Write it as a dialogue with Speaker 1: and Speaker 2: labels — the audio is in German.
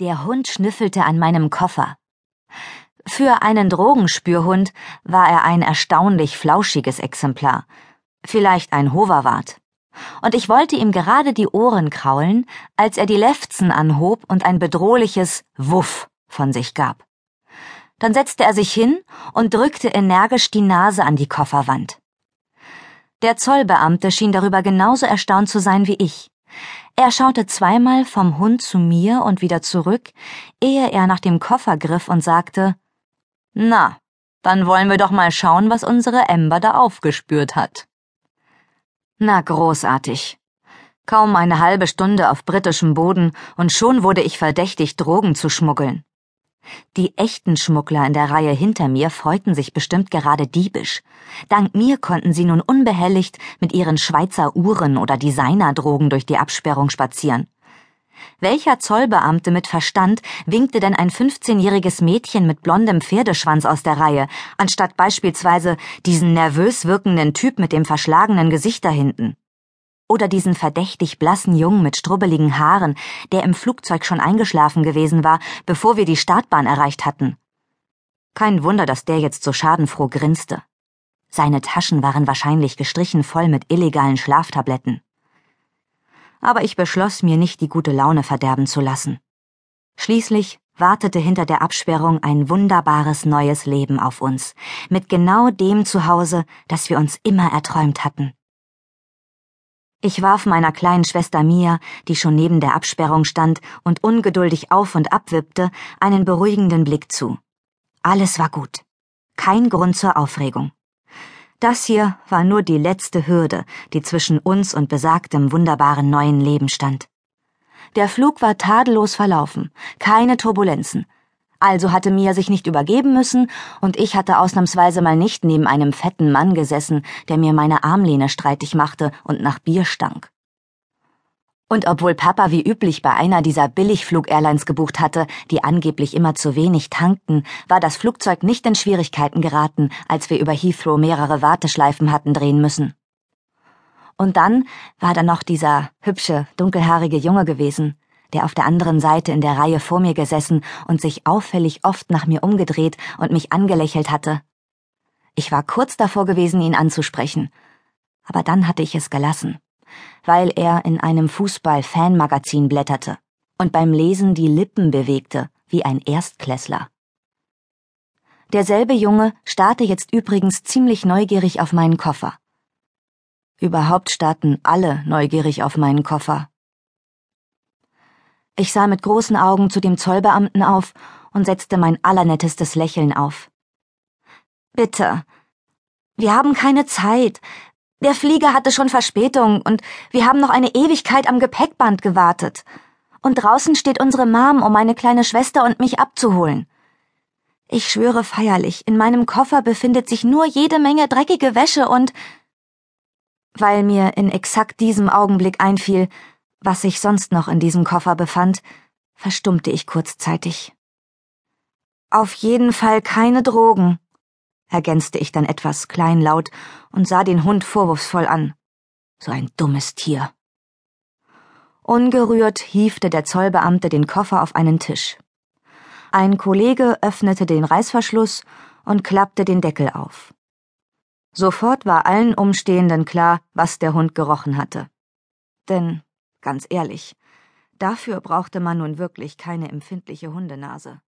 Speaker 1: Der Hund schnüffelte an meinem Koffer. Für einen Drogenspürhund war er ein erstaunlich flauschiges Exemplar, vielleicht ein Hoverwart. Und ich wollte ihm gerade die Ohren kraulen, als er die Lefzen anhob und ein bedrohliches Wuff von sich gab. Dann setzte er sich hin und drückte energisch die Nase an die Kofferwand. Der Zollbeamte schien darüber genauso erstaunt zu sein wie ich. Er schaute zweimal vom Hund zu mir und wieder zurück, ehe er nach dem Koffer griff und sagte Na, dann wollen wir doch mal schauen, was unsere Ember da aufgespürt hat. Na großartig. Kaum eine halbe Stunde auf britischem Boden und schon wurde ich verdächtig, Drogen zu schmuggeln. Die echten Schmuggler in der Reihe hinter mir freuten sich bestimmt gerade diebisch. Dank mir konnten sie nun unbehelligt mit ihren Schweizer Uhren oder Designerdrogen durch die Absperrung spazieren. Welcher Zollbeamte mit Verstand winkte denn ein 15-jähriges Mädchen mit blondem Pferdeschwanz aus der Reihe, anstatt beispielsweise diesen nervös wirkenden Typ mit dem verschlagenen Gesicht da hinten? Oder diesen verdächtig blassen Jungen mit strubbeligen Haaren, der im Flugzeug schon eingeschlafen gewesen war, bevor wir die Startbahn erreicht hatten. Kein Wunder, dass der jetzt so schadenfroh grinste. Seine Taschen waren wahrscheinlich gestrichen voll mit illegalen Schlaftabletten. Aber ich beschloss, mir nicht die gute Laune verderben zu lassen. Schließlich wartete hinter der Absperrung ein wunderbares neues Leben auf uns, mit genau dem Zuhause, das wir uns immer erträumt hatten. Ich warf meiner kleinen Schwester Mia, die schon neben der Absperrung stand und ungeduldig auf und abwippte, einen beruhigenden Blick zu. Alles war gut. Kein Grund zur Aufregung. Das hier war nur die letzte Hürde, die zwischen uns und besagtem wunderbaren neuen Leben stand. Der Flug war tadellos verlaufen, keine Turbulenzen, also hatte Mia sich nicht übergeben müssen, und ich hatte ausnahmsweise mal nicht neben einem fetten Mann gesessen, der mir meine Armlehne streitig machte und nach Bier stank. Und obwohl Papa wie üblich bei einer dieser Billigflug-Airlines gebucht hatte, die angeblich immer zu wenig tankten, war das Flugzeug nicht in Schwierigkeiten geraten, als wir über Heathrow mehrere Warteschleifen hatten drehen müssen. Und dann war da noch dieser hübsche, dunkelhaarige Junge gewesen, der auf der anderen Seite in der Reihe vor mir gesessen und sich auffällig oft nach mir umgedreht und mich angelächelt hatte. Ich war kurz davor gewesen, ihn anzusprechen, aber dann hatte ich es gelassen, weil er in einem Fußball-Fanmagazin blätterte und beim Lesen die Lippen bewegte, wie ein Erstklässler. Derselbe Junge starrte jetzt übrigens ziemlich neugierig auf meinen Koffer. Überhaupt starrten alle neugierig auf meinen Koffer. Ich sah mit großen Augen zu dem Zollbeamten auf und setzte mein allernettestes Lächeln auf. Bitte. Wir haben keine Zeit. Der Flieger hatte schon Verspätung und wir haben noch eine Ewigkeit am Gepäckband gewartet. Und draußen steht unsere Mom, um meine kleine Schwester und mich abzuholen. Ich schwöre feierlich, in meinem Koffer befindet sich nur jede Menge dreckige Wäsche und weil mir in exakt diesem Augenblick einfiel, was sich sonst noch in diesem Koffer befand, verstummte ich kurzzeitig. Auf jeden Fall keine Drogen, ergänzte ich dann etwas kleinlaut und sah den Hund vorwurfsvoll an. So ein dummes Tier. Ungerührt hiefte der Zollbeamte den Koffer auf einen Tisch. Ein Kollege öffnete den Reißverschluss und klappte den Deckel auf. Sofort war allen Umstehenden klar, was der Hund gerochen hatte. Denn Ganz ehrlich, dafür brauchte man nun wirklich keine empfindliche Hundenase.